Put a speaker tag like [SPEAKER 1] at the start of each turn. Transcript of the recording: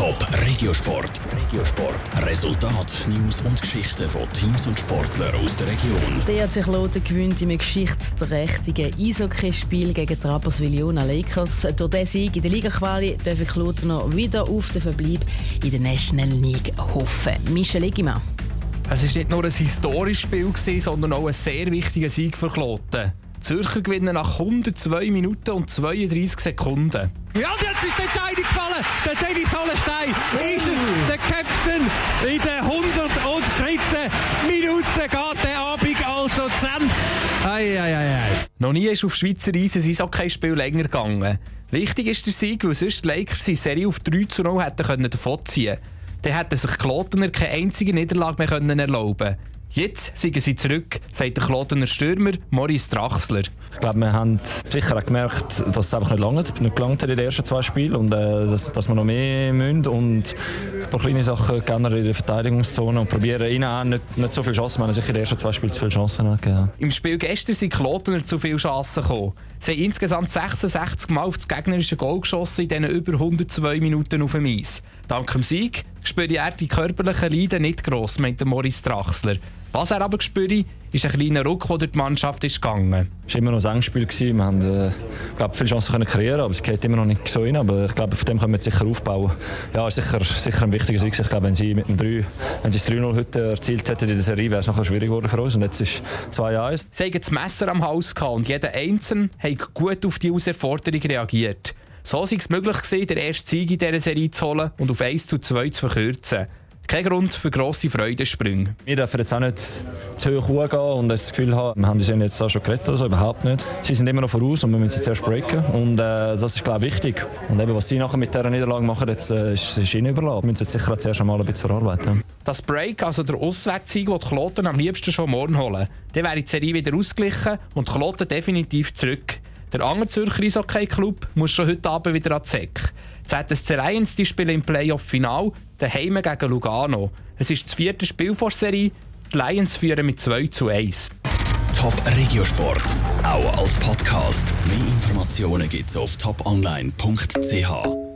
[SPEAKER 1] Top Regiosport. Regiosport. Resultat, News und Geschichten von Teams und Sportlern aus der Region.
[SPEAKER 2] Der hat sich Lothar gewöhnt im geschichtsträchtigen Eishockeyspiel gegen Rapperswil-Jona Lakers. Durch diesen Sieg in der Liga-Quali darf ich Lothar noch wieder auf den Verbleib in der National League hoffen. Michel Eggimann.
[SPEAKER 3] Es war nicht nur ein historisches Spiel, sondern auch ein sehr wichtiger Sieg für Kloten. Zürcher gewinnen nach 102 Minuten und 32 Sekunden.
[SPEAKER 4] Ja, und jetzt ist die Entscheidung gefallen. Der Dennis Hollenstein ist es, der Captain. In der 103. Minute geht der Abend also zu Ende. Ei, ei, ei, ei.
[SPEAKER 3] Noch nie ist auf Schweizer Eis ein Eishockey-Spiel länger gegangen. Wichtig ist der Sieg, weil sonst die Lakers die Serie auf 3 zu 0 hätten davonziehen können. Dann hätten sich Klotener keine einzige Niederlage mehr erlauben können. Jetzt sind sie zurück, sagt der Klotener Stürmer Maurice Drachsler.
[SPEAKER 5] Ich glaube, wir haben sicher auch gemerkt, dass es einfach nicht lange nicht gelangt hat in den ersten zwei Spielen und äh, dass, dass wir noch mehr müssen und ein paar kleine Sachen generell in der Verteidigungszone und probieren ihnen auch nicht, nicht so viele Chancen. Wir haben sicher in den ersten zwei Spielen zu viele Chancen gegeben.
[SPEAKER 3] Im Spiel gestern sind Klotener zu viele Chancen gekommen. Sie haben insgesamt 66 Mal auf das gegnerische Goal geschossen in diesen über 102 Minuten auf dem Eis. Dank dem Sieg spüre er die körperlichen Leiden nicht gross, meinte Maurice Drachsler. Was er aber spüre, ist ein kleiner Ruck, der durch die Mannschaft ist gegangen.
[SPEAKER 5] Es war immer noch ein Engspiel. Wir haben äh, glaub, viele Chancen können kreieren, aber es geht immer noch nicht so rein. Aber ich glaube, auf dem können wir sicher aufbauen. Ja, ist sicher, sicher ein wichtiger Sieg. Ich glaube, wenn sie mit dem 3, wenn sie das 3-0 heute erzielt hätten in der Serie, wäre es noch schwierig geworden für uns. Und jetzt ist 2-1.
[SPEAKER 3] Sie haben das Messer am Haus gehabt und jeder Einzelne hat gut auf die Herausforderung reagiert. So sei es möglich gewesen, den ersten Sieg in dieser Serie zu holen und auf 1 zu 2 zu verkürzen. Kein Grund für grosse Freudensprünge.
[SPEAKER 5] Wir dürfen jetzt auch nicht zu hoch hochgehen und das Gefühl haben, wir haben die jetzt auch schon gerettet oder so, überhaupt nicht. Sie sind immer noch voraus und wir müssen sie zuerst breaken und äh, das ist glaube ich wichtig. Und eben, was sie nachher mit dieser Niederlage machen, jetzt, äh, ist, ist ihnen überlassen. Wir müssen jetzt sicher zuerst einmal ein bisschen verarbeiten.
[SPEAKER 3] Das Break, also der Auswärtssieg, den die Kloten am liebsten schon morgen holen, dann wäre die Serie wieder ausgeglichen und die Kloten definitiv zurück. Der andere Zürcher Eishockey-Club muss schon heute Abend wieder an die Säcke. ZSC Lions die spielen im Playoff-Final daheim gegen Lugano. Es ist das vierte Spiel vor Serie. Die Lions führen mit 2 zu 1.
[SPEAKER 1] Top Regiosport, auch als Podcast. Mehr Informationen gibt's auf toponline.ch.